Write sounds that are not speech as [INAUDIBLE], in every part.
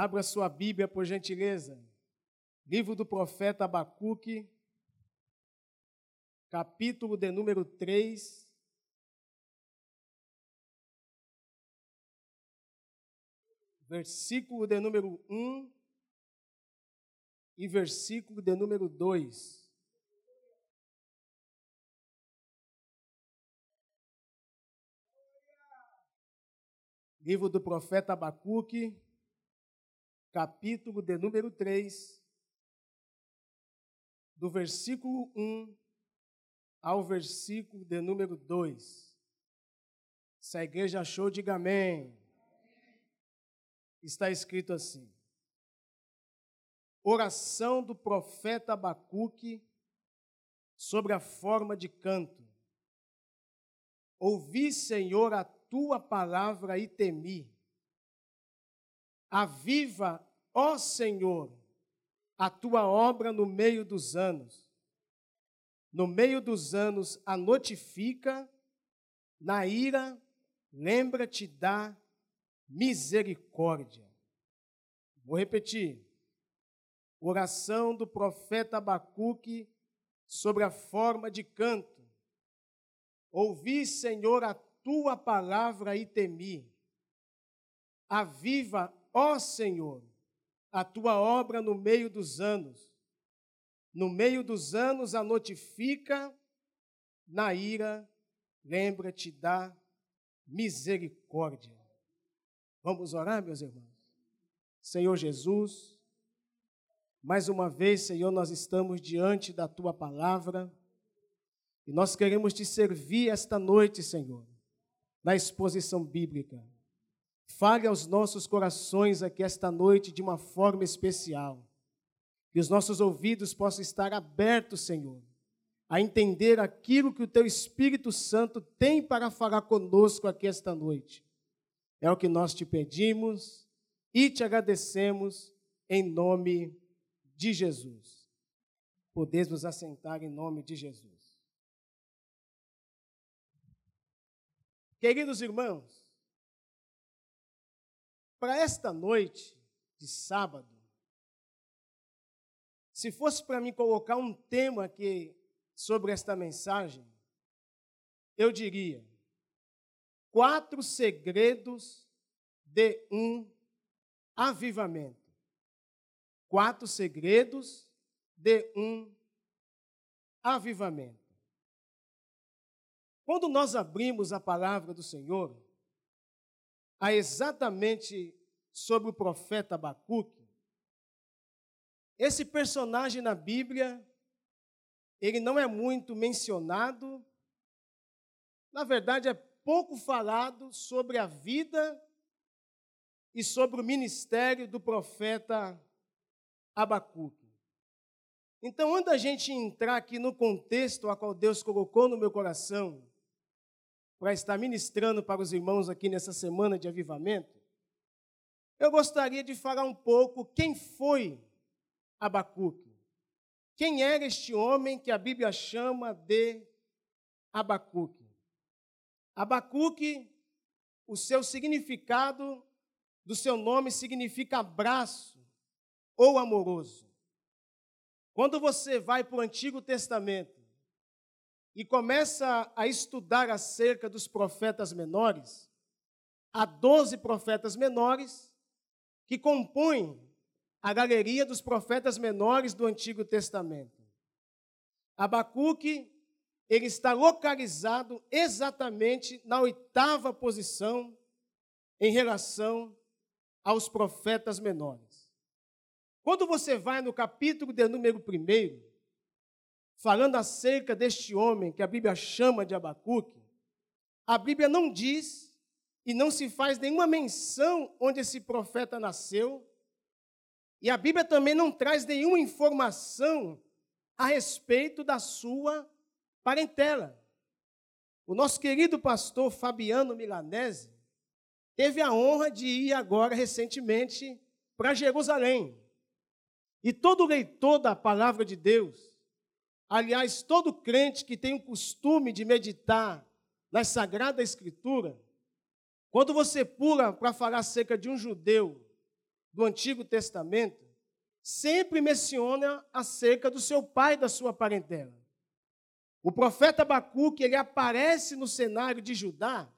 Abra sua Bíblia, por gentileza. Livro do profeta Abacuque, capítulo de número 3. Versículo de número 1 e versículo de número 2. Livro do profeta Abacuque, capítulo de número 3, do versículo 1 ao versículo de número 2. Se a igreja achou, diga amém. Está escrito assim: Oração do profeta Abacuque sobre a forma de canto. Ouvi, Senhor, a tua palavra e temi. Aviva, ó Senhor, a tua obra no meio dos anos. No meio dos anos a notifica, na ira, lembra-te da misericórdia. Vou repetir. Oração do profeta Abacuque sobre a forma de canto. Ouvi, Senhor, a tua palavra e temi. Aviva, ó Senhor, a tua obra no meio dos anos. No meio dos anos a notifica, na ira, lembra-te da misericórdia. Vamos orar, meus irmãos? Senhor Jesus, mais uma vez, Senhor, nós estamos diante da tua palavra e nós queremos te servir esta noite, Senhor na exposição bíblica. Fale aos nossos corações aqui esta noite de uma forma especial. Que os nossos ouvidos possam estar abertos, Senhor, a entender aquilo que o Teu Espírito Santo tem para falar conosco aqui esta noite. É o que nós te pedimos e te agradecemos em nome de Jesus. Podemos assentar em nome de Jesus. Queridos irmãos, para esta noite de sábado, se fosse para mim colocar um tema aqui sobre esta mensagem, eu diria: quatro segredos de um avivamento. Quatro segredos de um avivamento. Quando nós abrimos a palavra do Senhor, há exatamente sobre o profeta Abacuque, esse personagem na Bíblia, ele não é muito mencionado, na verdade é pouco falado sobre a vida e sobre o ministério do profeta Abacuque. Então, antes da gente entrar aqui no contexto a qual Deus colocou no meu coração, para estar ministrando para os irmãos aqui nessa semana de avivamento, eu gostaria de falar um pouco quem foi Abacuque. Quem era este homem que a Bíblia chama de Abacuque? Abacuque, o seu significado do seu nome significa abraço ou amoroso. Quando você vai para o Antigo Testamento, e começa a estudar acerca dos profetas menores, há doze profetas menores que compõem a galeria dos profetas menores do Antigo Testamento. Abacuque, ele está localizado exatamente na oitava posição em relação aos profetas menores. Quando você vai no capítulo de número 1, falando acerca deste homem que a Bíblia chama de Abacuque, a Bíblia não diz e não se faz nenhuma menção onde esse profeta nasceu, e a Bíblia também não traz nenhuma informação a respeito da sua parentela. O nosso querido pastor Fabiano Milanese teve a honra de ir agora recentemente para Jerusalém. E todo leitor da palavra de Deus Aliás, todo crente que tem o costume de meditar na Sagrada Escritura, quando você pula para falar acerca de um judeu do Antigo Testamento sempre menciona acerca do seu pai e da sua parentela. O profeta Abacuque, ele aparece no cenário de Judá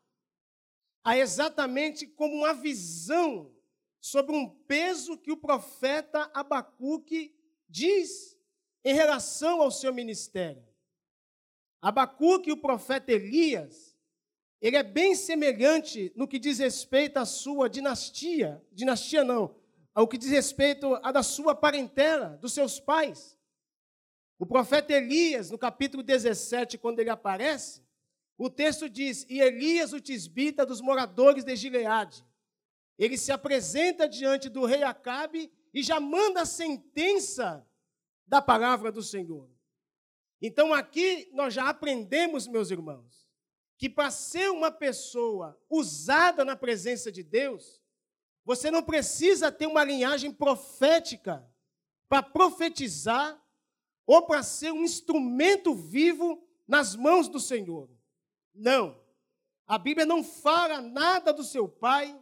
a exatamente como uma visão sobre um peso que o profeta Abacuque diz em relação ao seu ministério. Abacuque o profeta Elias, ele é bem semelhante no que diz respeito à sua dinastia, dinastia não, ao que diz respeito à da sua parentela, dos seus pais. O profeta Elias, no capítulo 17, quando ele aparece, o texto diz: E Elias, o tisbita dos moradores de Gileade, ele se apresenta diante do rei Acabe e já manda a sentença da palavra do Senhor. Então aqui nós já aprendemos, meus irmãos, que para ser uma pessoa usada na presença de Deus, você não precisa ter uma linhagem profética para profetizar ou para ser um instrumento vivo nas mãos do Senhor. Não. A Bíblia não fala nada do seu pai,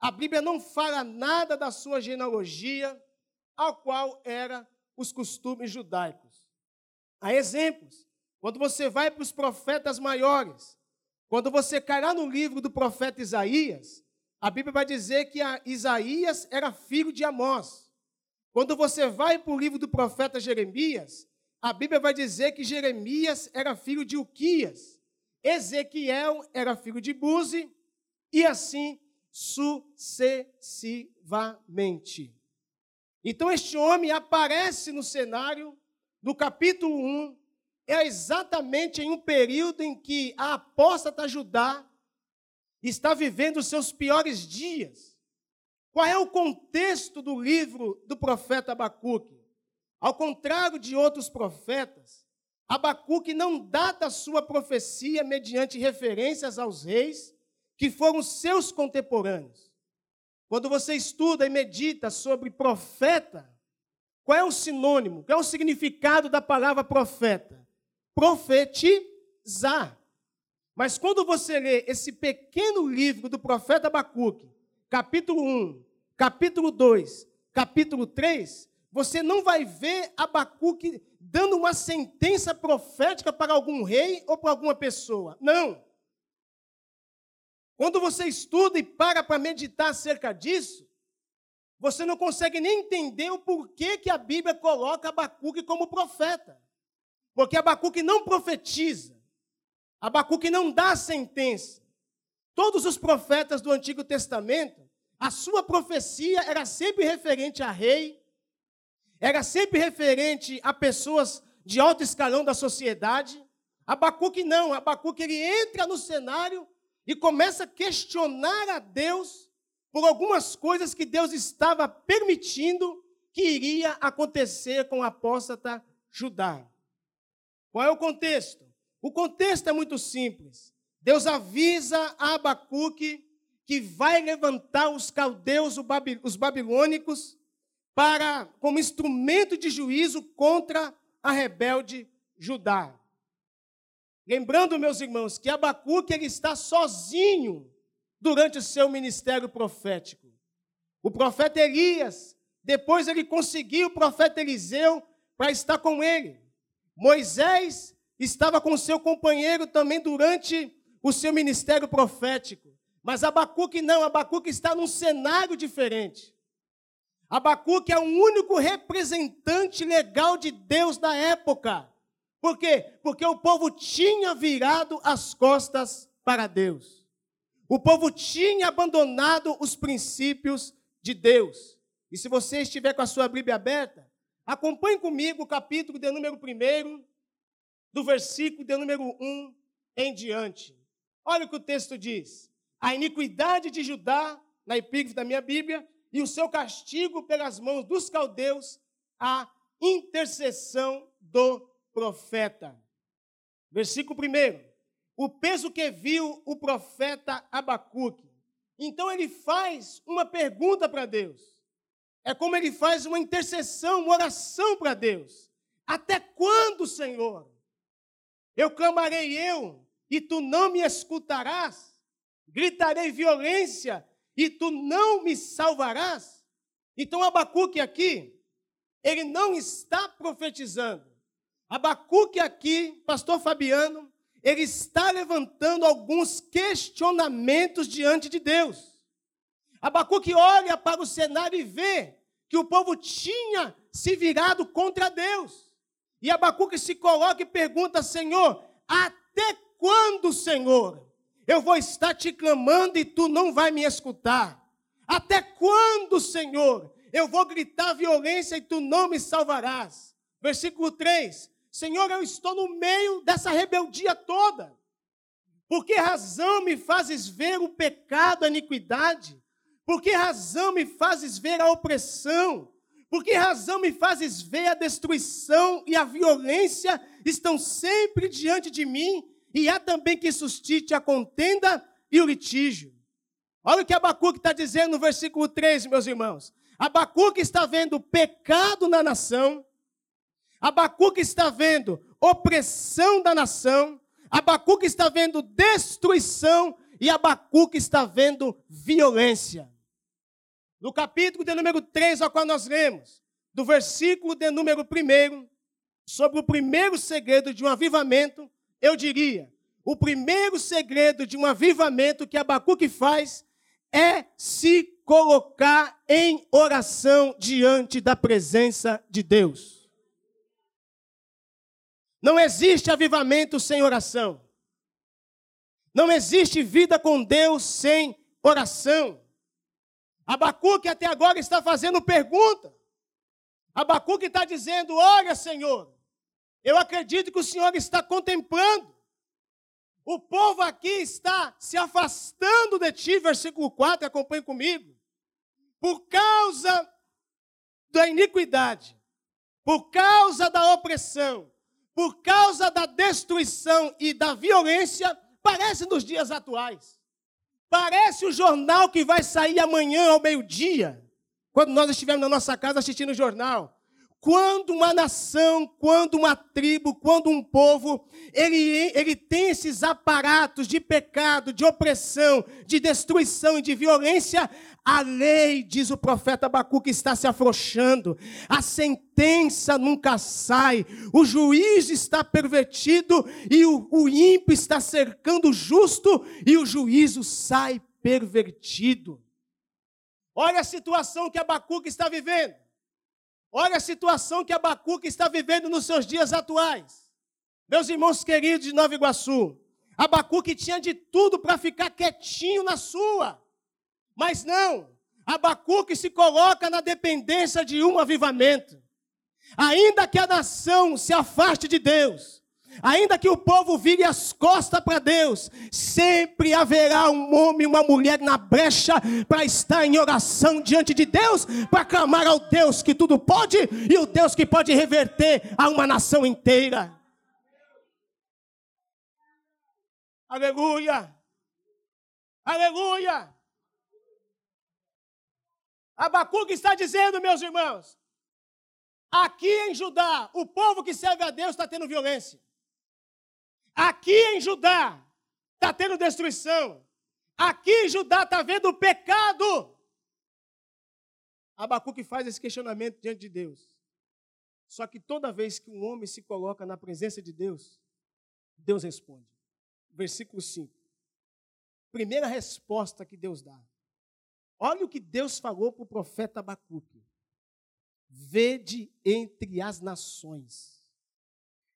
a Bíblia não fala nada da sua genealogia, ao qual era os costumes judaicos. Há exemplos. Quando você vai para os profetas maiores, quando você cai lá no livro do profeta Isaías, a Bíblia vai dizer que Isaías era filho de Amós. Quando você vai para o livro do profeta Jeremias, a Bíblia vai dizer que Jeremias era filho de Uquias. Ezequiel era filho de Buzi, e assim sucessivamente. Então, este homem aparece no cenário do capítulo 1, é exatamente em um período em que a apóstata Judá está vivendo os seus piores dias. Qual é o contexto do livro do profeta Abacuque? Ao contrário de outros profetas, Abacuque não data sua profecia mediante referências aos reis que foram seus contemporâneos. Quando você estuda e medita sobre profeta, qual é o sinônimo, qual é o significado da palavra profeta? Profetizar. Mas quando você lê esse pequeno livro do profeta Abacuque, capítulo 1, capítulo 2, capítulo 3, você não vai ver Abacuque dando uma sentença profética para algum rei ou para alguma pessoa. Não. Quando você estuda e para para meditar acerca disso, você não consegue nem entender o porquê que a Bíblia coloca Abacuque como profeta. Porque Abacuque não profetiza. Abacuque não dá sentença. Todos os profetas do Antigo Testamento, a sua profecia era sempre referente a rei, era sempre referente a pessoas de alto escalão da sociedade. Abacuque não, Abacuque ele entra no cenário e começa a questionar a Deus por algumas coisas que Deus estava permitindo que iria acontecer com a apóstata Judá. Qual é o contexto? O contexto é muito simples. Deus avisa a Abacuque que vai levantar os caldeus, os babilônicos, para como instrumento de juízo contra a rebelde Judá. Lembrando, meus irmãos, que Abacuque ele está sozinho durante o seu ministério profético. O profeta Elias, depois ele conseguiu o profeta Eliseu para estar com ele. Moisés estava com seu companheiro também durante o seu ministério profético. Mas Abacuque não, Abacuque está num cenário diferente. Abacuque é o único representante legal de Deus da época. Por quê? Porque o povo tinha virado as costas para Deus. O povo tinha abandonado os princípios de Deus. E se você estiver com a sua Bíblia aberta, acompanhe comigo o capítulo de número 1, do versículo de número 1 em diante. Olha o que o texto diz. A iniquidade de Judá, na epígrafe da minha Bíblia, e o seu castigo pelas mãos dos caldeus, a intercessão do profeta. Versículo 1. O peso que viu o profeta Abacuque. Então ele faz uma pergunta para Deus. É como ele faz uma intercessão, uma oração para Deus. Até quando, Senhor? Eu clamarei eu e tu não me escutarás? Gritarei violência e tu não me salvarás? Então Abacuque aqui, ele não está profetizando. Abacuque aqui, pastor Fabiano, ele está levantando alguns questionamentos diante de Deus. Abacuque olha para o cenário e vê que o povo tinha se virado contra Deus. E Abacuque se coloca e pergunta: Senhor, até quando, Senhor, eu vou estar te clamando e tu não vai me escutar? Até quando, Senhor, eu vou gritar violência e tu não me salvarás? Versículo 3: Senhor, eu estou no meio dessa rebeldia toda. Por que razão me fazes ver o pecado, a iniquidade? Por que razão me fazes ver a opressão? Por que razão me fazes ver a destruição e a violência estão sempre diante de mim? E há também que suscite a contenda e o litígio. Olha o que Abacuque está dizendo no versículo 3, meus irmãos. Abacuque está vendo pecado na nação. Abacuque está vendo opressão da nação. Abacuque está vendo destruição. E Abacuque está vendo violência. No capítulo de número 3, ao qual nós lemos, do versículo de número 1, sobre o primeiro segredo de um avivamento, eu diria: o primeiro segredo de um avivamento que Abacuque faz é se colocar em oração diante da presença de Deus. Não existe avivamento sem oração. Não existe vida com Deus sem oração. Abacuque até agora está fazendo pergunta. Abacuque está dizendo: Olha, Senhor, eu acredito que o Senhor está contemplando. O povo aqui está se afastando de ti, versículo 4, acompanhe comigo. Por causa da iniquidade, por causa da opressão, por causa da destruição e da violência, parece nos dias atuais. Parece o jornal que vai sair amanhã ao meio-dia, quando nós estivermos na nossa casa assistindo o jornal. Quando uma nação, quando uma tribo, quando um povo, ele, ele tem esses aparatos de pecado, de opressão, de destruição e de violência, a lei, diz o profeta Abacuque, está se afrouxando, a sentença nunca sai, o juiz está pervertido e o, o ímpio está cercando o justo e o juízo sai pervertido. Olha a situação que Abacuque está vivendo. Olha a situação que Abacuque está vivendo nos seus dias atuais. Meus irmãos queridos de Nova Iguaçu, Abacuque tinha de tudo para ficar quietinho na sua. Mas não, Abacuque se coloca na dependência de um avivamento. Ainda que a nação se afaste de Deus, Ainda que o povo vire as costas para Deus, sempre haverá um homem e uma mulher na brecha para estar em oração diante de Deus, para clamar ao Deus que tudo pode e o Deus que pode reverter a uma nação inteira. Aleluia! Aleluia! Abacuque está dizendo, meus irmãos, aqui em Judá, o povo que serve a Deus está tendo violência. Aqui em Judá está tendo destruição. Aqui em Judá está vendo o pecado. Abacuque faz esse questionamento diante de Deus. Só que toda vez que um homem se coloca na presença de Deus, Deus responde. Versículo 5. Primeira resposta que Deus dá. Olha o que Deus falou para o profeta Abacuque. Vede entre as nações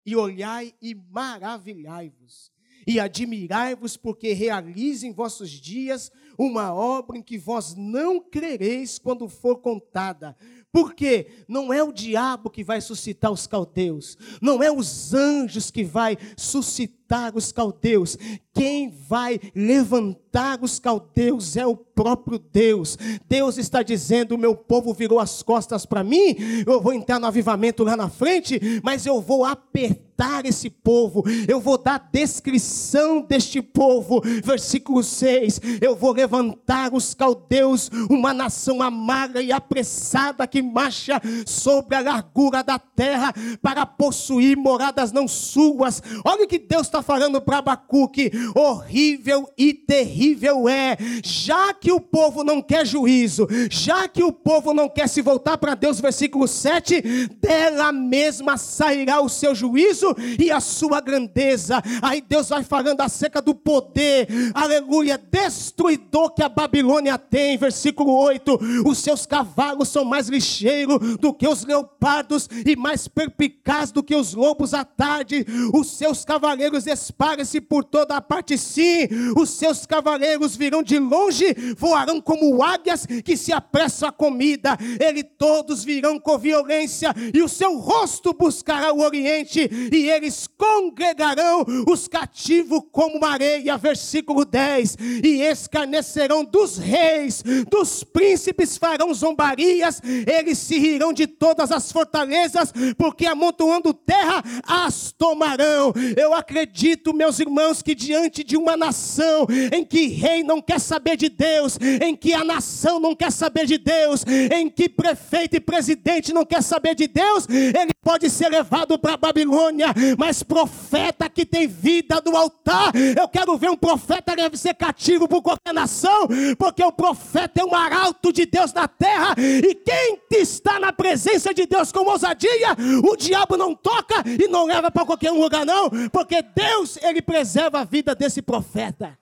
e olhai e maravilhai-vos, e admirai-vos, porque realize em vossos dias uma obra em que vós não crereis quando for contada. Porque não é o diabo que vai suscitar os caldeus, não é os anjos que vai suscitar os caldeus. Quem vai levantar os caldeus é o próprio Deus. Deus está dizendo: o meu povo virou as costas para mim, eu vou entrar no avivamento lá na frente, mas eu vou apertar levantar esse povo, eu vou dar descrição deste povo. Versículo 6: Eu vou levantar os caldeus, uma nação amarga e apressada que marcha sobre a largura da terra para possuir moradas não suas. Olha o que Deus está falando para Abacuque: horrível e terrível é, já que o povo não quer juízo, já que o povo não quer se voltar para Deus, versículo 7, dela mesma sairá o seu juízo e a sua grandeza. Aí Deus vai falando acerca do poder, aleluia, destruidor que a Babilônia tem, versículo 8: os seus cavalos são mais ligeiros do que os leopardos e mais perpicazes do que os lobos à tarde, os seus cavaleiros espalham-se por toda a parte, sim, os seus cavaleiros virão de longe, voarão como águias que se apressam a comida, ele todos virão com violência, e o seu rosto buscará o oriente, e eles congregarão os cativos como uma areia. Versículo 10: e escarnecerão dos reis, dos príncipes farão zombarias, eles se rirão de todas as fortalezas, porque amontoando terra as tomarão. Eu acredito, meus irmãos, que diante de uma nação em que rei não quer saber de Deus, em que a nação não quer saber de Deus, em que prefeito e presidente não quer saber de Deus, ele pode ser levado para a Babilônia, mas profeta que tem vida no altar, eu quero ver um profeta deve ser cativo por qualquer nação, porque o profeta é um arauto de Deus na terra, e quem está na presença de Deus com ousadia, o diabo não toca e não leva para qualquer lugar, não, porque Deus, ele preserva a vida desse profeta.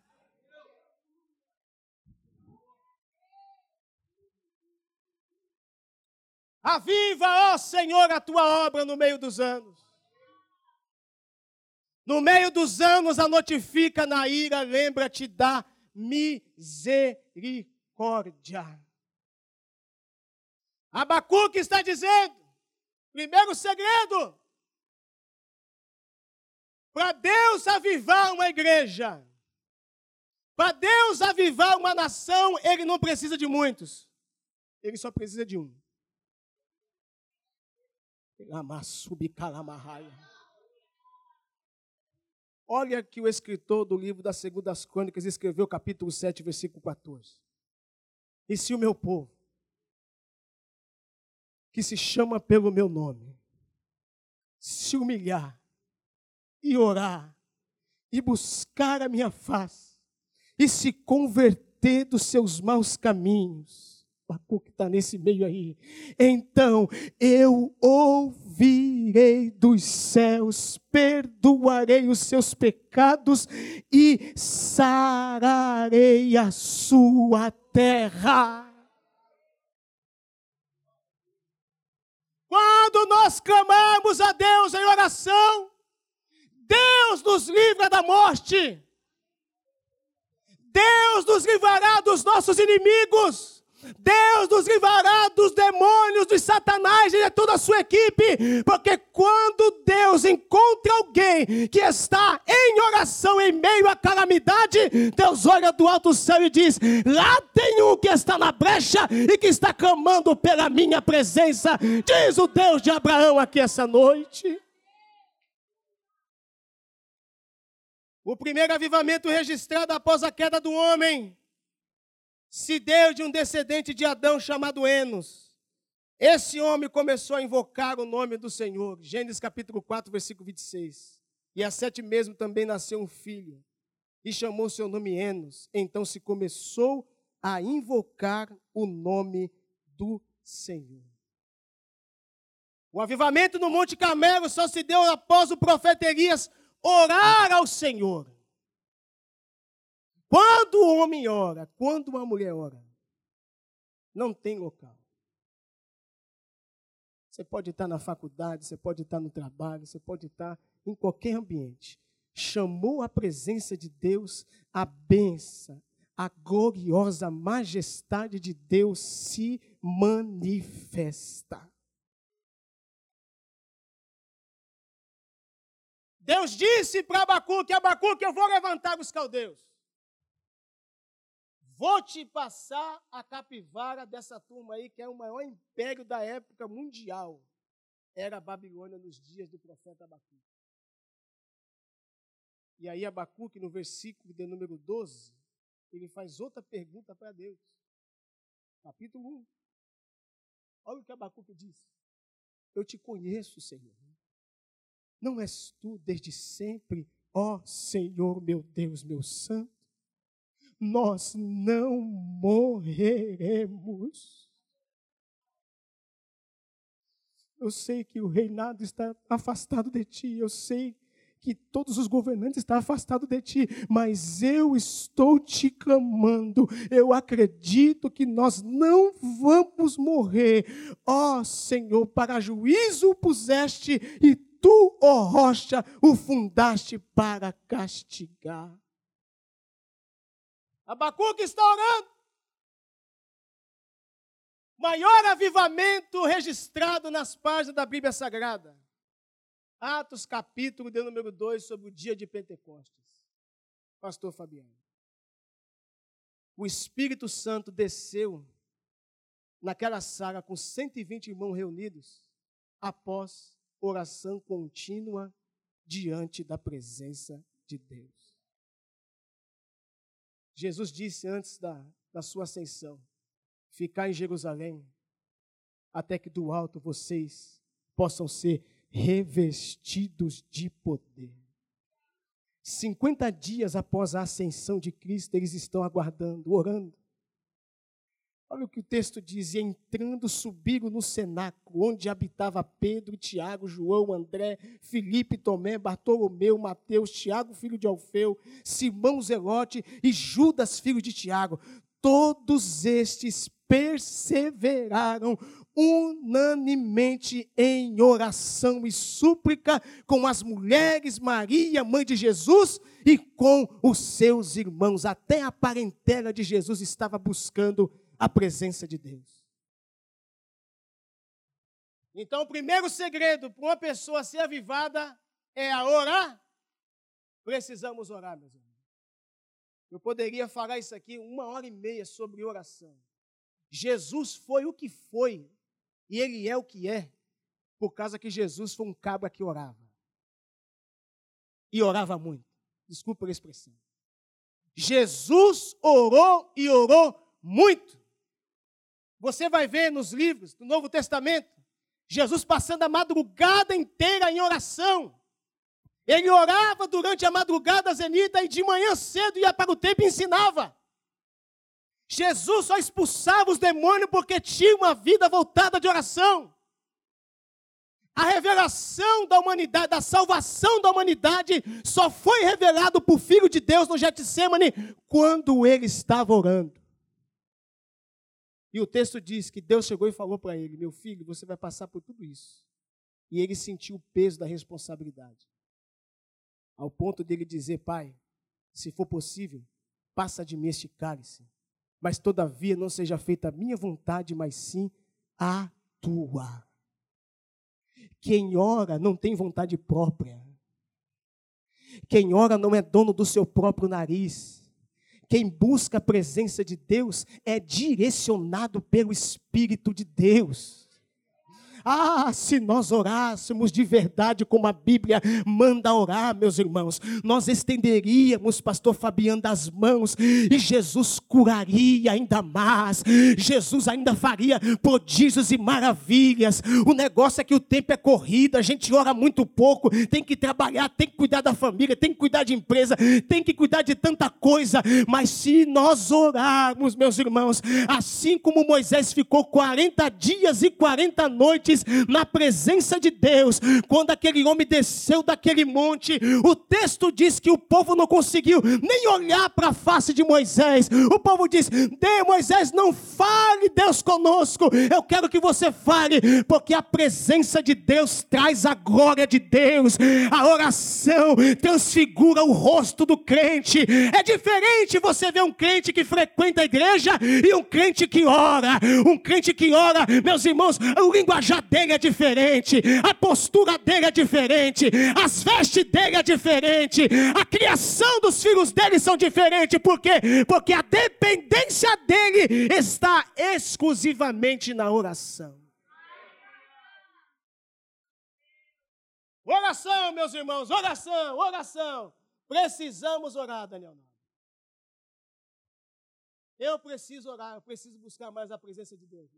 Aviva, ó Senhor, a tua obra no meio dos anos. No meio dos anos, a notifica na ira, lembra-te da misericórdia. Abacuque está dizendo, primeiro segredo, para Deus avivar uma igreja, para Deus avivar uma nação, Ele não precisa de muitos, Ele só precisa de um. Olha que o escritor do livro das Segundas Crônicas escreveu capítulo 7, versículo 14. E se o meu povo, que se chama pelo meu nome, se humilhar e orar e buscar a minha face e se converter dos seus maus caminhos, Abacuque está nesse meio aí. Então eu ouvirei dos céus, perdoarei os seus pecados e sararei a sua terra. Quando nós clamamos a Deus em oração, Deus nos livra da morte. Deus nos livrará dos nossos inimigos. Deus nos livrará dos demônios, de Satanás e de toda a sua equipe, porque quando Deus encontra alguém que está em oração em meio à calamidade, Deus olha do alto céu e diz: Lá tem um que está na brecha e que está clamando pela minha presença, diz o Deus de Abraão aqui essa noite. O primeiro avivamento registrado após a queda do homem se deu de um descendente de Adão chamado Enos. Esse homem começou a invocar o nome do Senhor. Gênesis capítulo 4, versículo 26. E há sete meses também nasceu um filho, e chamou seu nome Enos. Então se começou a invocar o nome do Senhor. O avivamento no Monte Carmelo só se deu após o profeta Elias orar ao Senhor. Quando o homem ora, quando uma mulher ora, não tem local. Você pode estar na faculdade, você pode estar no trabalho, você pode estar em qualquer ambiente. Chamou a presença de Deus, a benção, a gloriosa majestade de Deus se manifesta. Deus disse para Abacuque, Abacuque, eu vou levantar os caldeus. Vou te passar a capivara dessa turma aí, que é o maior império da época mundial. Era a Babilônia nos dias do profeta Abacuque. E aí Abacuque, no versículo de número 12, ele faz outra pergunta para Deus. Capítulo 1. Olha o que Abacuque diz. Eu te conheço, Senhor. Não és tu desde sempre, ó Senhor, meu Deus, meu santo? Nós não morreremos. Eu sei que o reinado está afastado de ti, eu sei que todos os governantes estão afastados de ti, mas eu estou te clamando. Eu acredito que nós não vamos morrer. Ó Senhor, para juízo puseste e tu, ó rocha, o fundaste para castigar. Abacuque está orando. Maior avivamento registrado nas páginas da Bíblia Sagrada. Atos capítulo de número 2 sobre o dia de Pentecostes. Pastor Fabiano. O Espírito Santo desceu naquela sala com 120 irmãos reunidos após oração contínua diante da presença de Deus. Jesus disse antes da, da sua ascensão: ficar em Jerusalém até que do alto vocês possam ser revestidos de poder. 50 dias após a ascensão de Cristo, eles estão aguardando, orando. Olha o que o texto diz: e entrando, subiram no cenáculo, onde habitava Pedro, Tiago, João, André, Filipe, Tomé, Bartolomeu, Mateus, Tiago, filho de Alfeu, Simão Zelote e Judas, filho de Tiago. Todos estes perseveraram unanimemente em oração e súplica com as mulheres, Maria, mãe de Jesus, e com os seus irmãos. Até a parentela de Jesus estava buscando a presença de Deus. Então, o primeiro segredo para uma pessoa ser avivada é a orar. Precisamos orar, meus irmãos. Eu poderia falar isso aqui uma hora e meia sobre oração. Jesus foi o que foi e ele é o que é, por causa que Jesus foi um cabra que orava. E orava muito. Desculpa a expressão. Jesus orou e orou muito. Você vai ver nos livros do Novo Testamento, Jesus passando a madrugada inteira em oração. Ele orava durante a madrugada zenita e de manhã cedo ia para o templo e ensinava. Jesus só expulsava os demônios porque tinha uma vida voltada de oração. A revelação da humanidade, da salvação da humanidade, só foi revelado por Filho de Deus no Getsemane quando ele estava orando. E o texto diz que Deus chegou e falou para ele: Meu filho, você vai passar por tudo isso. E ele sentiu o peso da responsabilidade. Ao ponto dele dizer: Pai, se for possível, passa de mim este cálice mas todavia não seja feita a minha vontade, mas sim a tua. Quem ora não tem vontade própria. Quem ora não é dono do seu próprio nariz. Quem busca a presença de Deus é direcionado pelo Espírito de Deus. Ah, se nós orássemos de verdade como a Bíblia manda orar, meus irmãos, nós estenderíamos, pastor Fabiano, das mãos e Jesus curaria ainda mais. Jesus ainda faria prodígios e maravilhas. O negócio é que o tempo é corrido, a gente ora muito pouco, tem que trabalhar, tem que cuidar da família, tem que cuidar de empresa, tem que cuidar de tanta coisa, mas se nós orarmos, meus irmãos, assim como Moisés ficou 40 dias e 40 noites na presença de Deus, quando aquele homem desceu daquele monte, o texto diz que o povo não conseguiu nem olhar para a face de Moisés. O povo diz: De Moisés, não fale Deus conosco. Eu quero que você fale, porque a presença de Deus traz a glória de Deus. A oração transfigura o rosto do crente. É diferente você ver um crente que frequenta a igreja e um crente que ora. Um crente que ora, meus irmãos, o linguajar dele é diferente, a postura dele é diferente, as vestes dele é diferente, a criação dos filhos dele são diferentes, por quê? Porque a dependência dele está exclusivamente na oração. Oração, meus irmãos, oração, oração. Precisamos orar, Daniel. Eu preciso orar, eu preciso buscar mais a presença de Deus.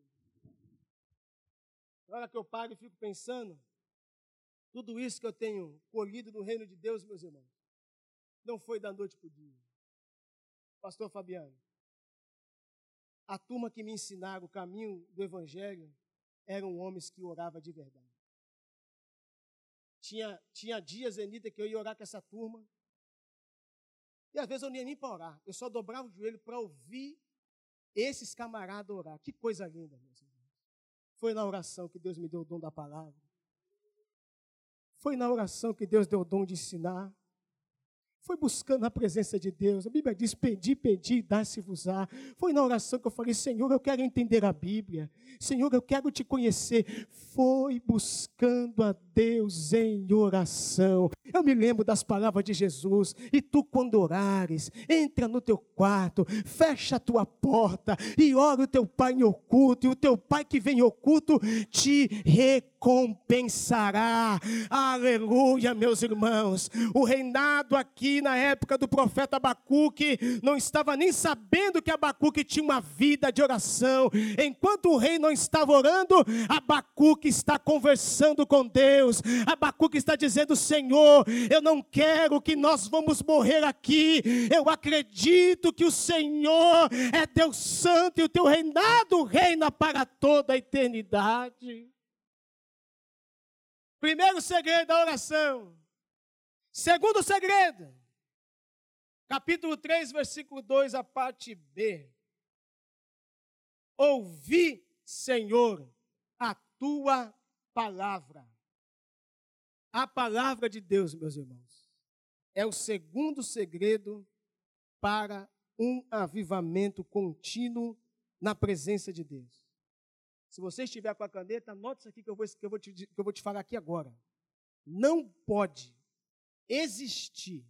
Na hora que eu paro e fico pensando, tudo isso que eu tenho colhido no reino de Deus, meus irmãos, não foi da noite para o dia. Pastor Fabiano, a turma que me ensinaram o caminho do Evangelho eram homens que oravam de verdade. Tinha, tinha dias, Anita, que eu ia orar com essa turma, e às vezes eu não ia nem para orar, eu só dobrava o joelho para ouvir esses camaradas orar. Que coisa linda, meus irmãos. Foi na oração que Deus me deu o dom da palavra. Foi na oração que Deus deu o dom de ensinar foi buscando a presença de Deus. A Bíblia diz: pedi, pedi, dá-se-vos-á. Foi na oração que eu falei: Senhor, eu quero entender a Bíblia. Senhor, eu quero te conhecer. Foi buscando a Deus em oração. Eu me lembro das palavras de Jesus. E tu, quando orares, entra no teu quarto, fecha a tua porta e ora o teu pai em oculto. E o teu pai que vem em oculto te recompensará. Aleluia, meus irmãos. O reinado aqui na época do profeta Abacuque, não estava nem sabendo que Abacuque tinha uma vida de oração. Enquanto o rei não estava orando, Abacuque está conversando com Deus. Abacuque está dizendo: Senhor, eu não quero que nós vamos morrer aqui. Eu acredito que o Senhor é Deus Santo e o teu reinado reina para toda a eternidade. Primeiro segredo da oração. Segundo segredo, capítulo 3, versículo 2, a parte B. Ouvi, Senhor, a tua palavra. A palavra de Deus, meus irmãos, é o segundo segredo para um avivamento contínuo na presença de Deus. Se você estiver com a caneta, anote isso aqui que eu vou, que eu vou, te, que eu vou te falar aqui agora. Não pode existir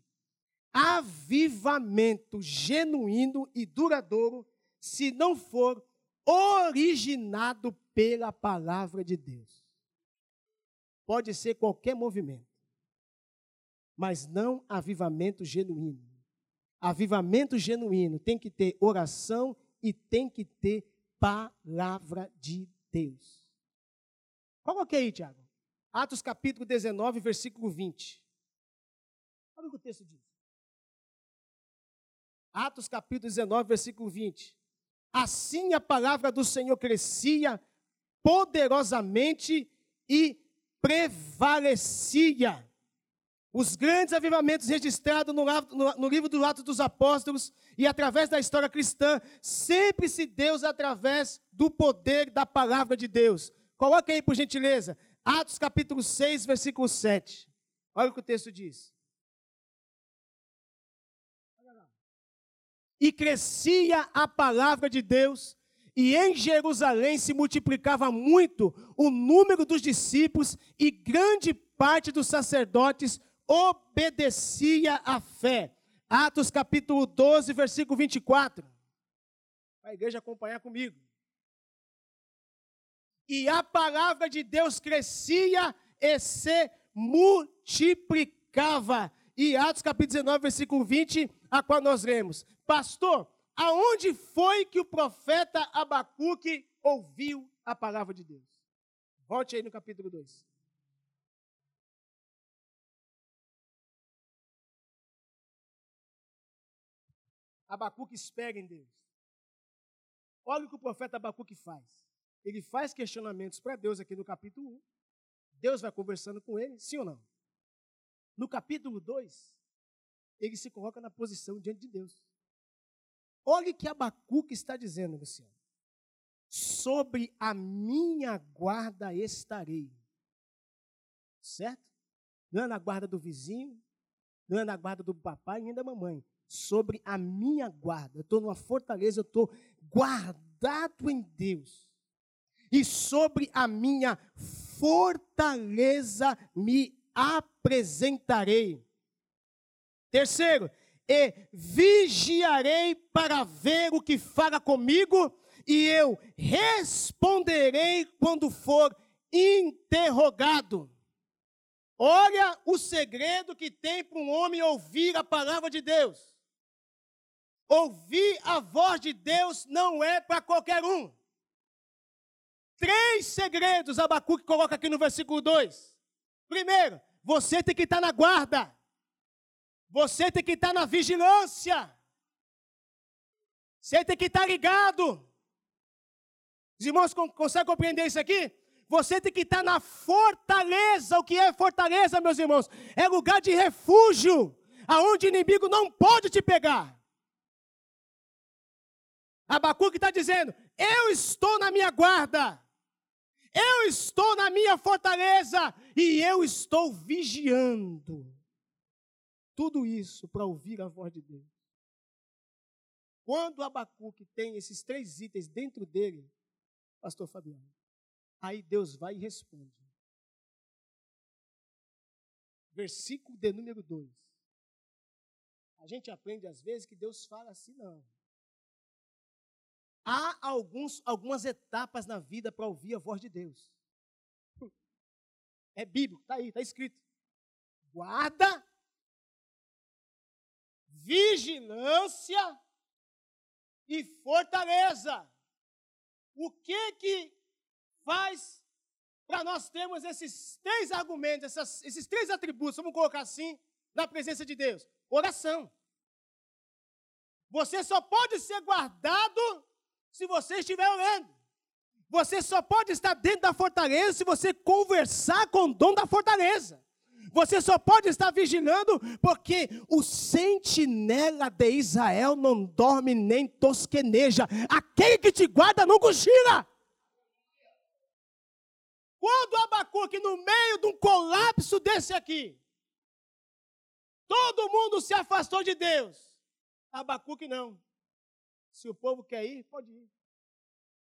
avivamento genuíno e duradouro se não for originado pela palavra de Deus. Pode ser qualquer movimento, mas não avivamento genuíno. Avivamento genuíno tem que ter oração e tem que ter palavra de Deus. Coloque aí, Tiago. Atos capítulo 19, versículo 20. Olha o que o texto diz. Atos capítulo 19, versículo 20. Assim a palavra do Senhor crescia poderosamente e prevalecia. Os grandes avivamentos registrados no, no, no, livro do Atos dos Apóstolos e através da história cristã sempre se deu através do poder da palavra de Deus. Coloque aí, por gentileza, Atos capítulo 6, versículo 7. Olha o que o texto diz. e crescia a palavra de Deus, e em Jerusalém se multiplicava muito o número dos discípulos, e grande parte dos sacerdotes obedecia à fé. Atos capítulo 12, versículo 24. A igreja acompanhar comigo. E a palavra de Deus crescia e se multiplicava. E Atos capítulo 19, versículo 20, a qual nós lemos: Pastor, aonde foi que o profeta Abacuque ouviu a palavra de Deus? Volte aí no capítulo 2. Abacuque espera em Deus. Olha o que o profeta Abacuque faz. Ele faz questionamentos para Deus aqui no capítulo 1. Deus vai conversando com ele, sim ou não? No capítulo 2, ele se coloca na posição diante de Deus. Olhe o que Abacuque está dizendo, Luciano. Sobre a minha guarda estarei. Certo? Não é na guarda do vizinho, não é na guarda do papai nem da mamãe. Sobre a minha guarda. Eu estou numa fortaleza, eu estou guardado em Deus. E sobre a minha fortaleza me apresentarei. Terceiro, e vigiarei para ver o que fala comigo, e eu responderei quando for interrogado. Olha o segredo que tem para um homem ouvir a palavra de Deus. Ouvir a voz de Deus não é para qualquer um. Três segredos Abacuque coloca aqui no versículo 2. Primeiro, você tem que estar na guarda. Você tem que estar na vigilância. Você tem que estar ligado. Os irmãos conseguem compreender isso aqui? Você tem que estar na fortaleza. O que é fortaleza, meus irmãos? É lugar de refúgio, aonde o inimigo não pode te pegar. Abacuque está dizendo: Eu estou na minha guarda, eu estou na minha fortaleza e eu estou vigiando. Tudo isso para ouvir a voz de Deus. Quando Abacuque tem esses três itens dentro dele, Pastor Fabiano, aí Deus vai e responde. Versículo de número 2. A gente aprende às vezes que Deus fala assim, não. Há alguns, algumas etapas na vida para ouvir a voz de Deus. É bíblico, está aí, está escrito. Guarda, vigilância e fortaleza. O que que faz para nós termos esses três argumentos, essas, esses três atributos, vamos colocar assim, na presença de Deus? Oração. Você só pode ser guardado se você estiver orando. Você só pode estar dentro da fortaleza se você conversar com o dono da fortaleza. Você só pode estar vigilando porque o sentinela de Israel não dorme nem tosqueneja. Aquele que te guarda não cochila. Quando Abacuque, no meio de um colapso desse aqui, todo mundo se afastou de Deus. Abacuque não. Se o povo quer ir, pode ir.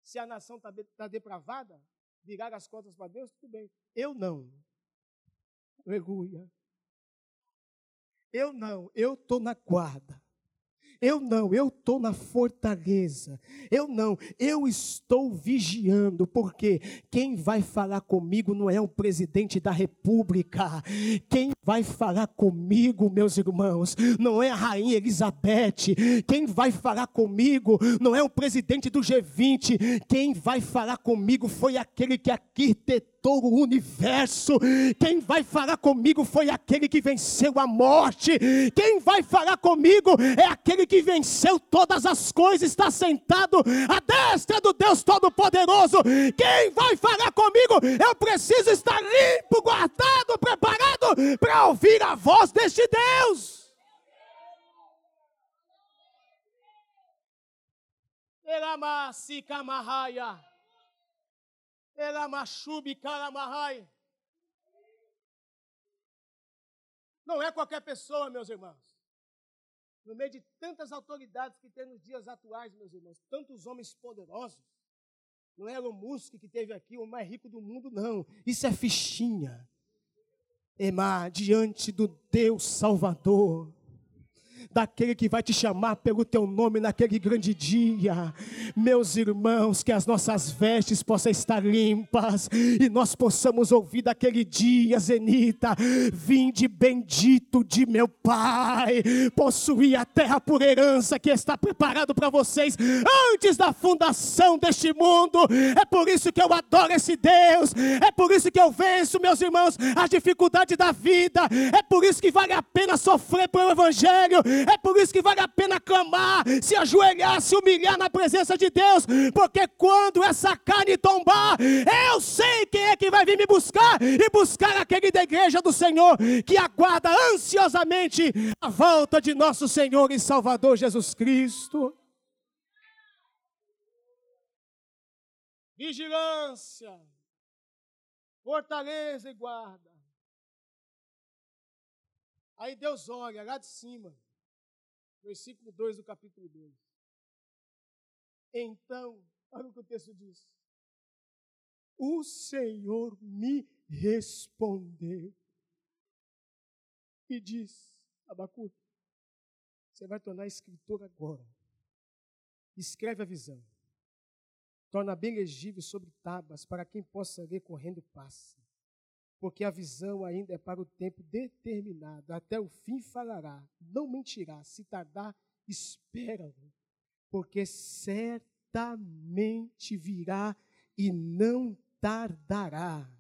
Se a nação está tá depravada, virar as contas para Deus, tudo bem. Eu não. Aleluia. Eu não, eu estou na guarda. Eu não, eu estou na fortaleza. Eu não, eu estou vigiando, porque quem vai falar comigo não é o presidente da república. Quem vai falar comigo, meus irmãos, não é a rainha Elizabeth. Quem vai falar comigo não é o presidente do G20. Quem vai falar comigo foi aquele que arquitetou o universo. Quem vai falar comigo foi aquele que venceu a morte. Quem vai falar comigo é aquele que venceu todas as coisas, está sentado à destra do Deus Todo-Poderoso. Quem vai falar comigo? Eu preciso estar limpo, guardado, preparado para ouvir a voz deste Deus. Não é qualquer pessoa, meus irmãos. No meio de tantas autoridades que tem nos dias atuais, meus irmãos, tantos homens poderosos, não é o Musk que teve aqui, o mais rico do mundo, não. Isso é fichinha. Emar, diante do Deus Salvador daquele que vai te chamar pelo teu nome naquele grande dia. Meus irmãos, que as nossas vestes possam estar limpas e nós possamos ouvir daquele dia, Zenita, vinde bendito de meu Pai, possuir a terra por herança que está preparado para vocês antes da fundação deste mundo. É por isso que eu adoro esse Deus, é por isso que eu venço, meus irmãos, as dificuldades da vida, é por isso que vale a pena sofrer pelo Evangelho, é por isso que vale a pena clamar, se ajoelhar, se humilhar na presença de Deus, porque quando essa carne tombar, eu sei quem é que vai vir me buscar e buscar aquele da igreja do Senhor que aguarda ansiosamente a volta de nosso Senhor e Salvador Jesus Cristo. Vigilância, fortaleza e guarda. Aí Deus olha lá de cima versículo 2 do capítulo 2. Então, olha o que o texto diz. O Senhor me respondeu e diz: Abacuque, você vai tornar escritor agora. Escreve a visão. Torna bem legível sobre tábuas para quem possa ler correndo passe. Porque a visão ainda é para o tempo determinado, até o fim falará, não mentirá, se tardar, espera porque certamente virá e não tardará.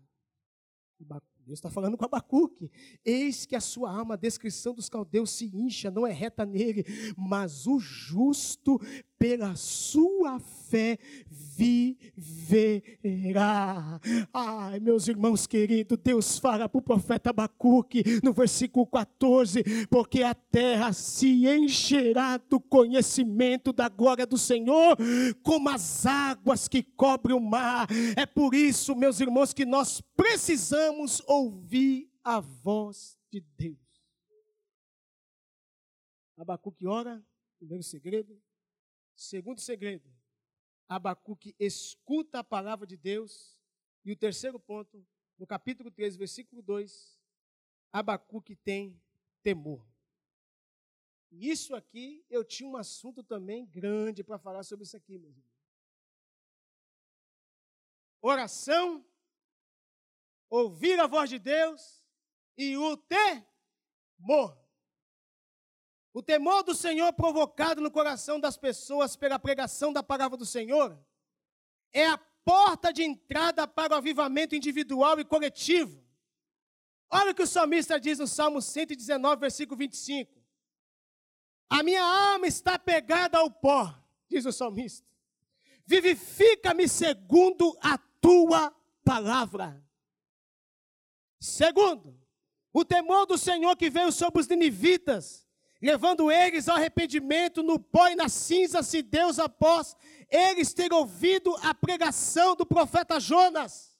Deus está falando com Abacuque. Eis que a sua alma, a descrição dos caldeus se incha, não é reta nele, mas o justo, pela sua fé, viverá. Ai, meus irmãos queridos, Deus fala para o profeta Abacuque, no versículo 14: porque a terra se encherá do conhecimento da glória do Senhor, como as águas que cobrem o mar. É por isso, meus irmãos, que nós precisamos ouvir a voz de Deus. Abacuque ora, primeiro segredo. Segundo segredo, Abacuque escuta a palavra de Deus. E o terceiro ponto, no capítulo 3, versículo 2, Abacuque tem temor. E isso aqui, eu tinha um assunto também grande para falar sobre isso aqui, meus irmãos. Oração ouvir a voz de Deus e o temor. O temor do Senhor provocado no coração das pessoas pela pregação da palavra do Senhor é a porta de entrada para o avivamento individual e coletivo. Olha o que o salmista diz no Salmo 119, versículo 25. A minha alma está pegada ao pó, diz o salmista. Vivifica-me segundo a tua palavra. Segundo, o temor do Senhor que veio sobre os ninivitas, levando eles ao arrependimento no pó e na cinza, se Deus após eles terem ouvido a pregação do profeta Jonas.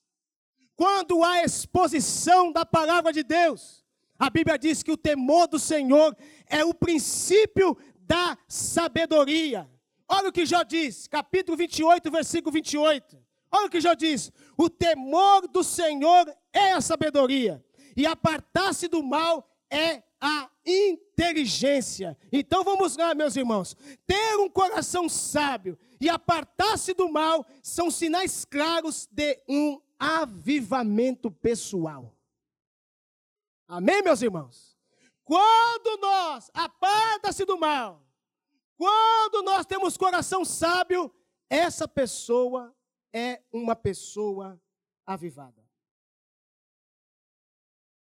Quando há exposição da palavra de Deus, a Bíblia diz que o temor do Senhor é o princípio da sabedoria. Olha o que Jó diz, capítulo 28, versículo 28. Olha o que Jó diz: o temor do Senhor é a sabedoria, e apartar-se do mal é a inteligência. Então vamos lá, meus irmãos. Ter um coração sábio e apartar-se do mal são sinais claros de um avivamento pessoal. Amém, meus irmãos? Quando nós aparta-se do mal, quando nós temos coração sábio, essa pessoa é uma pessoa avivada.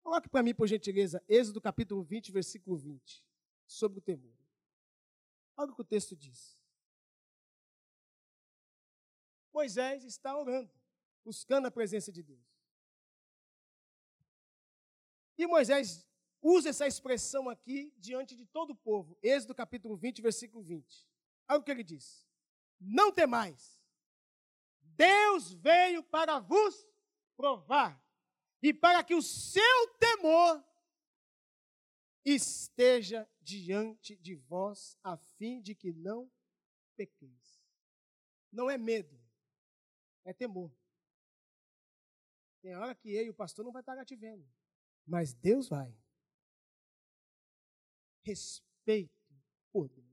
Coloque para mim, por gentileza, Êxodo capítulo 20, versículo 20, sobre o temor. Olha o que o texto diz. Moisés está orando, buscando a presença de Deus. E Moisés usa essa expressão aqui diante de todo o povo. Êxodo capítulo 20, versículo 20. Olha o que ele diz. Não temais, Deus veio para vos provar e para que o seu temor esteja diante de vós, a fim de que não pequeis. Não é medo, é temor. Tem hora que eu e o pastor não vai estar te vendo, mas Deus vai. Respeito por Deus.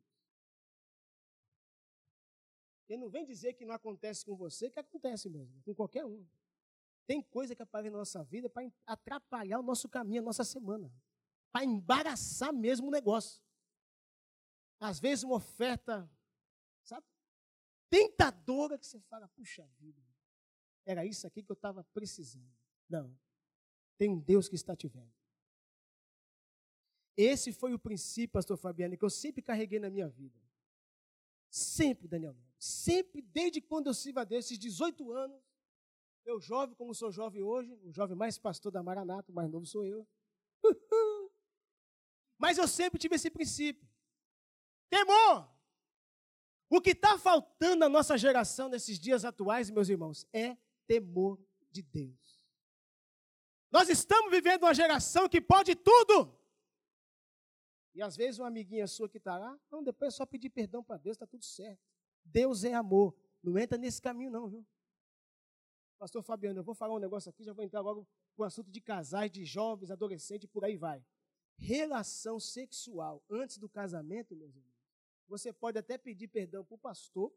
Ele não vem dizer que não acontece com você, que acontece mesmo, com qualquer um. Tem coisa que aparece na nossa vida para atrapalhar o nosso caminho, a nossa semana. Para embaraçar mesmo o negócio. Às vezes uma oferta, sabe? Tentadora que você fala, puxa vida, era isso aqui que eu estava precisando. Não. Tem um Deus que está te vendo. Esse foi o princípio, pastor Fabiano, que eu sempre carreguei na minha vida. Sempre, Daniel. Sempre, desde quando eu sirvo a Deus, esses 18 anos, eu jovem como sou jovem hoje, o jovem mais pastor da Maranata, o mais novo sou eu. [LAUGHS] Mas eu sempre tive esse princípio. Temor! O que está faltando na nossa geração nesses dias atuais, meus irmãos, é temor de Deus. Nós estamos vivendo uma geração que pode tudo. E às vezes uma amiguinha sua que está lá, não, depois é só pedir perdão para Deus, está tudo certo. Deus é amor. Não entra nesse caminho, não, viu? Pastor Fabiano, eu vou falar um negócio aqui, já vou entrar logo com o assunto de casais, de jovens, adolescentes, por aí vai. Relação sexual antes do casamento, meus irmãos. Você pode até pedir perdão para o pastor,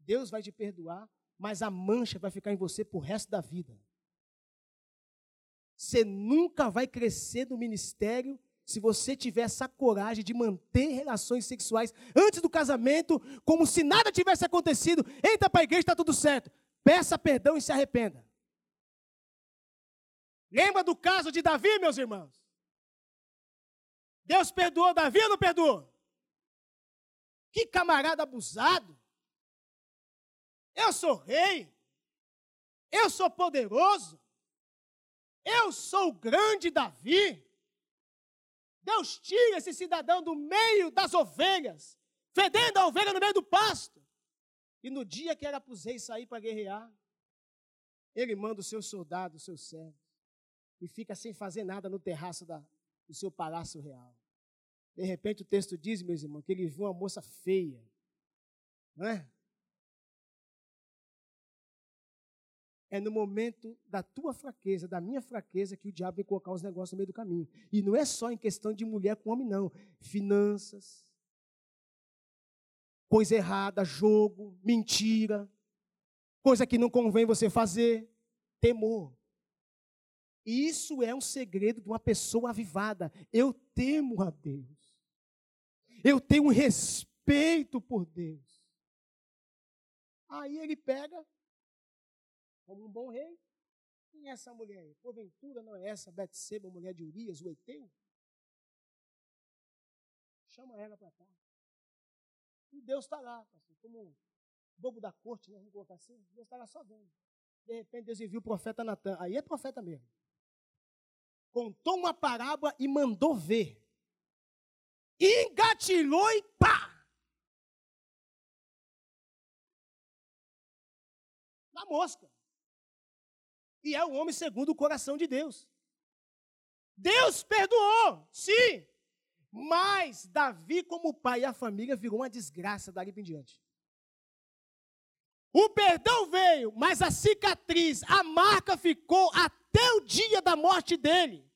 Deus vai te perdoar, mas a mancha vai ficar em você por resto da vida. Você nunca vai crescer no ministério se você tiver essa coragem de manter relações sexuais antes do casamento, como se nada tivesse acontecido. Entra para a igreja, está tudo certo. Peça perdão e se arrependa. Lembra do caso de Davi, meus irmãos? Deus perdoou Davi ou não perdoou? Que camarada abusado. Eu sou rei. Eu sou poderoso. Eu sou o grande Davi. Deus tira esse cidadão do meio das ovelhas, fedendo a ovelha no meio do pasto. E no dia que era para os reis sair para guerrear, ele manda os seus soldados, os seus servos, e fica sem fazer nada no terraço da, do seu palácio real. De repente o texto diz, meus irmãos, que ele viu uma moça feia, não é? É no momento da tua fraqueza, da minha fraqueza, que o diabo vem colocar os negócios no meio do caminho. E não é só em questão de mulher com homem, não. Finanças, coisa errada, jogo, mentira, coisa que não convém você fazer, temor. Isso é um segredo de uma pessoa avivada. Eu temo a Deus. Eu tenho um respeito por Deus. Aí ele pega como um bom rei. Quem é essa mulher aí? Porventura não é essa Betseba, mulher de Urias, o Eteu? Chama ela para cá. E Deus está lá, pastor, como um bobo da corte, né? vamos colocar assim. Deus está lá só vendo. De repente Deus enviou o profeta Natan. Aí é profeta mesmo. Contou uma parábola e mandou ver. Engatilhou e pá! Na mosca e é o homem segundo o coração de Deus. Deus perdoou, sim, mas Davi, como pai e a família, virou uma desgraça dali em diante. O perdão veio, mas a cicatriz, a marca ficou até o dia da morte dele.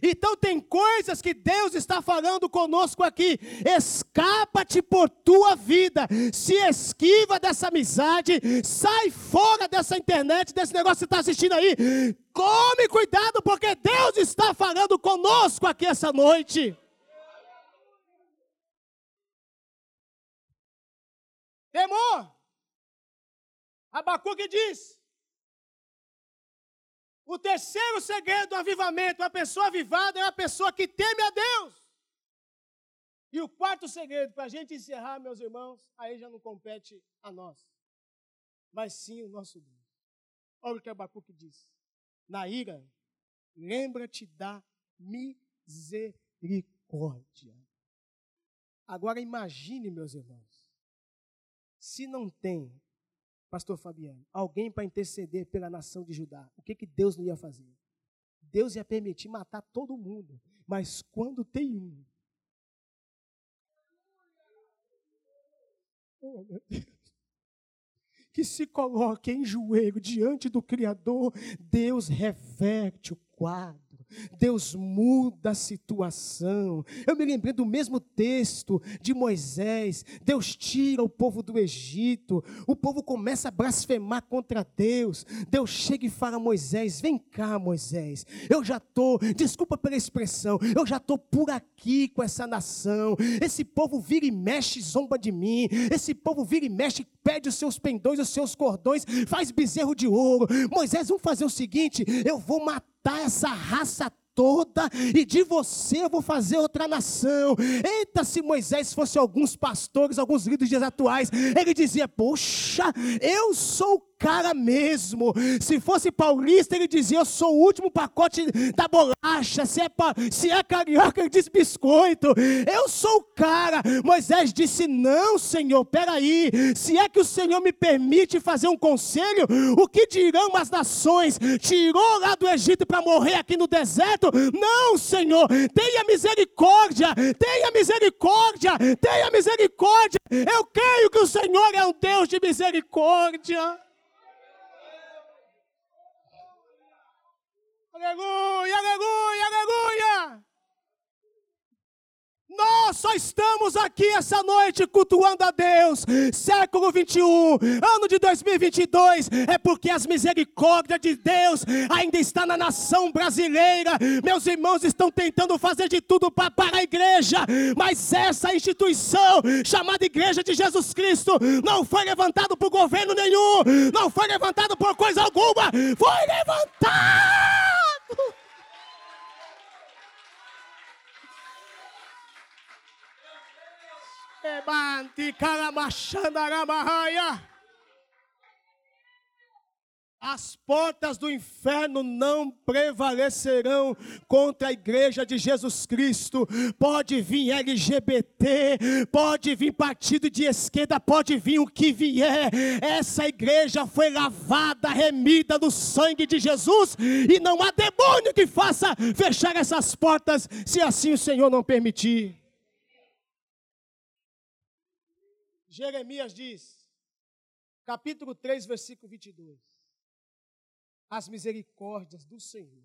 Então tem coisas que Deus está falando conosco aqui. Escapa-te por tua vida. Se esquiva dessa amizade. Sai fora dessa internet, desse negócio que você está assistindo aí. Come cuidado, porque Deus está falando conosco aqui essa noite. Temor. Abacuque diz: o terceiro segredo do avivamento, a pessoa avivada é uma pessoa que teme a Deus. E o quarto segredo, para a gente encerrar, meus irmãos, aí já não compete a nós, mas sim o nosso Deus. Olha o que Abacuque diz. Na ira, lembra-te da misericórdia. Agora imagine, meus irmãos, se não tem pastor Fabiano, alguém para interceder pela nação de Judá, o que, que Deus não ia fazer? Deus ia permitir matar todo mundo, mas quando tem um. Oh, meu Deus. Que se coloque em joelho diante do Criador, Deus reverte o quadro. Deus muda a situação. Eu me lembrei do mesmo texto de Moisés. Deus tira o povo do Egito. O povo começa a blasfemar contra Deus. Deus chega e fala a Moisés: Vem cá, Moisés. Eu já estou, desculpa pela expressão, eu já estou por aqui com essa nação. Esse povo vira e mexe, zomba de mim. Esse povo vira e mexe, pede os seus pendões, os seus cordões, faz bezerro de ouro. Moisés, vamos fazer o seguinte: eu vou matar essa raça toda, e de você eu vou fazer outra nação. Eita, se Moisés fosse alguns pastores, alguns líderes atuais, ele dizia: Poxa, eu sou cara mesmo. Se fosse paulista, ele dizia: Eu sou o último pacote da bolacha. Se é, se é carioca, ele diz biscoito. Eu sou o cara. Moisés disse: Não, Senhor, peraí. Se é que o Senhor me permite fazer um conselho, o que dirão as nações? Tirou lá do Egito para morrer aqui no deserto? Não, Senhor, tenha misericórdia, tenha misericórdia, tenha misericórdia. Eu creio que o Senhor é um Deus de misericórdia. Aleluia, aleluia, aleluia. Nós só estamos aqui essa noite cultuando a Deus, século 21, ano de 2022, é porque as misericórdias de Deus ainda está na nação brasileira. Meus irmãos estão tentando fazer de tudo para parar a igreja, mas essa instituição chamada Igreja de Jesus Cristo não foi levantada por governo nenhum, não foi levantada por coisa alguma, foi levantado. Caramachandaramahaya. As portas do inferno não prevalecerão contra a igreja de Jesus Cristo. Pode vir LGBT, pode vir partido de esquerda, pode vir o que vier. Essa igreja foi lavada, remida no sangue de Jesus, e não há demônio que faça fechar essas portas, se assim o Senhor não permitir. Jeremias diz, capítulo 3, versículo 22. As misericórdias do Senhor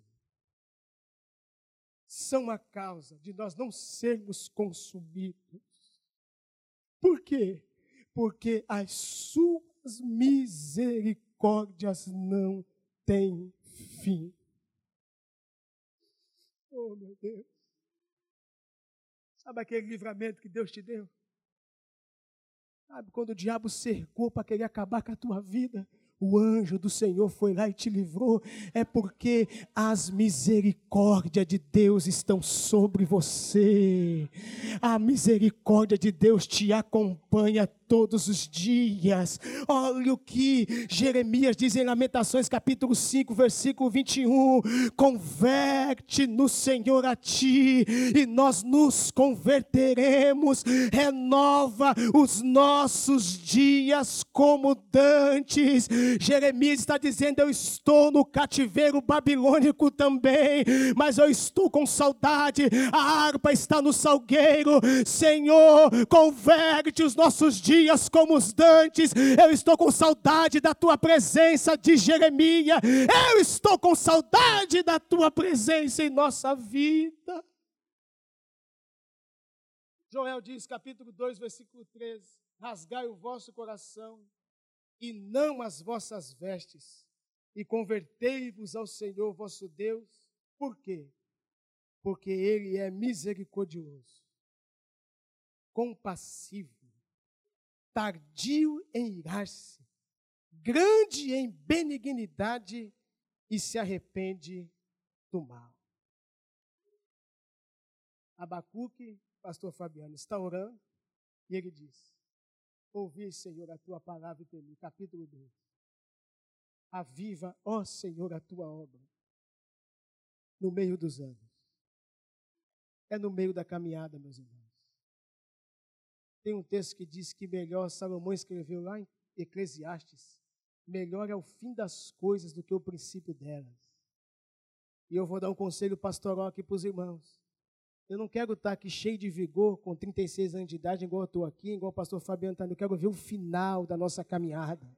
são a causa de nós não sermos consumidos. Por quê? Porque as suas misericórdias não têm fim. Oh, meu Deus. Sabe aquele livramento que Deus te deu? Sabe, quando o diabo cercou para querer acabar com a tua vida, o anjo do Senhor foi lá e te livrou, é porque as misericórdias de Deus estão sobre você. A misericórdia de Deus te acompanha todos os dias. Olha o que Jeremias diz em Lamentações, capítulo 5, versículo 21. Converte no Senhor a ti, e nós nos converteremos. Renova os nossos dias como dantes. Jeremias está dizendo: Eu estou no cativeiro babilônico também, mas eu estou com saudade. A harpa está no salgueiro. Senhor, converte os nossos dias dias como os dantes. Eu estou com saudade da tua presença, de Jeremias. Eu estou com saudade da tua presença em nossa vida. Joel diz, capítulo 2, versículo 13: Rasgai o vosso coração e não as vossas vestes, e convertei-vos ao Senhor vosso Deus. Por quê? Porque Ele é misericordioso, compassivo tardio em irar-se, grande em benignidade e se arrepende do mal. Abacuque, pastor Fabiano, está orando e ele diz: Ouvi, Senhor, a tua palavra em mim. Capítulo 2. Aviva, ó Senhor, a tua obra no meio dos anos. É no meio da caminhada, meus irmãos. Tem um texto que diz que melhor, Salomão escreveu lá em Eclesiastes, melhor é o fim das coisas do que o princípio delas. E eu vou dar um conselho pastoral aqui para os irmãos. Eu não quero estar aqui cheio de vigor, com 36 anos de idade, igual eu estou aqui, igual o pastor Fabiano está. Eu quero ver o final da nossa caminhada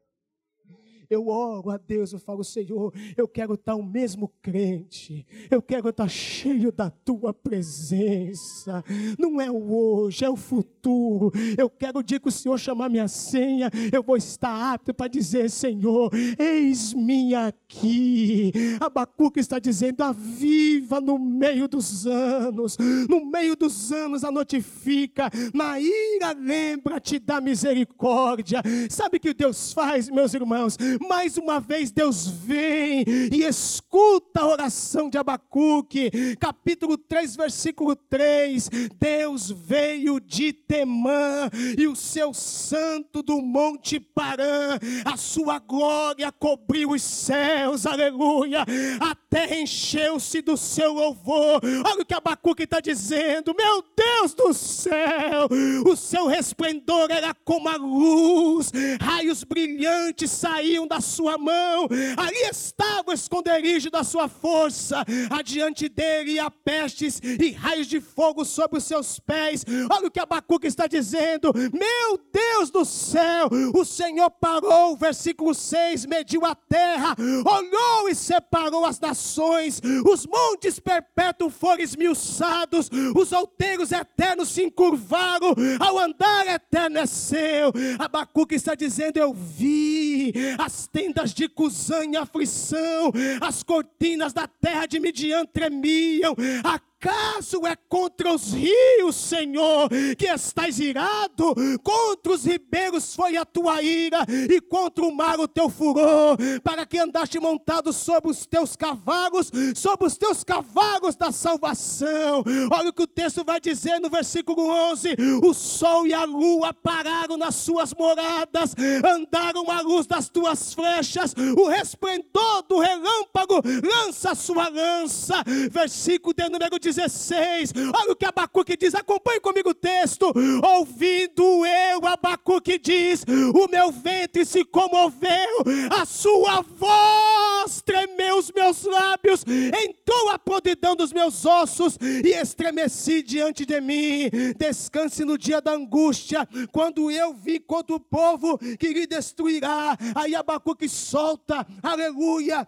eu oro a Deus, eu falo, Senhor, eu quero estar o mesmo crente, eu quero estar cheio da tua presença. Não é o hoje, é o futuro. Eu quero o dia que o Senhor chamar minha senha, eu vou estar apto para dizer, Senhor, eis-me aqui. Abacuque está dizendo, aviva no meio dos anos, no meio dos anos a notifica, na ira lembra-te da misericórdia. Sabe o que Deus faz, meus irmãos? Mais uma vez Deus vem e escuta a oração de Abacuque, capítulo 3, versículo 3. Deus veio de Temã e o seu santo do monte Parã, a sua glória cobriu os céus, aleluia. A terra encheu-se do seu louvor. Olha o que Abacuque está dizendo, meu Deus do céu, o seu resplendor era como a luz, raios brilhantes saíam da sua mão, ali estava o esconderijo da sua força, adiante dele há pestes e raios de fogo sobre os seus pés. Olha o que Abacuque está dizendo: Meu Deus do céu, o Senhor parou, versículo 6, mediu a terra, olhou e separou as nações os montes perpétuos foram esmiuçados, os outeiros eternos se encurvaram, ao andar eterno é seu. Abacuque está dizendo: Eu vi as tendas de Cusã em aflição, as cortinas da terra de Midian tremiam, a acaso é contra os rios, Senhor, que estás irado? Contra os ribeiros foi a tua ira, e contra o mar o teu furor, para que andaste montado sobre os teus cavalos, sobre os teus cavalos da salvação. Olha o que o texto vai dizer no versículo 11: O sol e a lua pararam nas suas moradas, andaram à luz das tuas flechas, o resplendor do relâmpago lança a sua lança. Versículo de número 19. 16. Olha o que Abacuque diz, acompanhe comigo o texto. Ouvindo eu, Abacuque diz: O meu ventre se comoveu, a sua voz tremeu os meus lábios, entrou a podridão dos meus ossos e estremeci diante de mim. Descanse no dia da angústia, quando eu vi contra o povo que lhe destruirá. Aí Abacuque solta, aleluia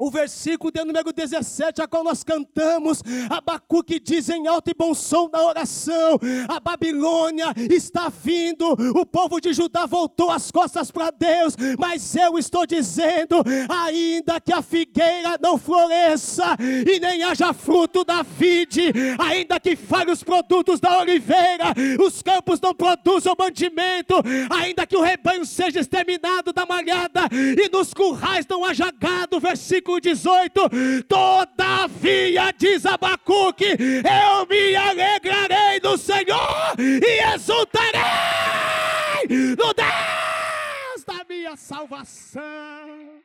o versículo de número 17, a qual nós cantamos, Abacuque diz em alto e bom som da oração: a Babilônia está vindo, o povo de Judá voltou as costas para Deus, mas eu estou dizendo: ainda que a figueira não floresça e nem haja fruto da vide, ainda que falhem os produtos da oliveira, os campos não produzam mantimento, ainda que o rebanho seja exterminado da malhada e nos currais não haja gado, versículo versículo 18: Todavia, diz Abacuque, eu me alegrarei no Senhor e exultarei no Deus da minha salvação.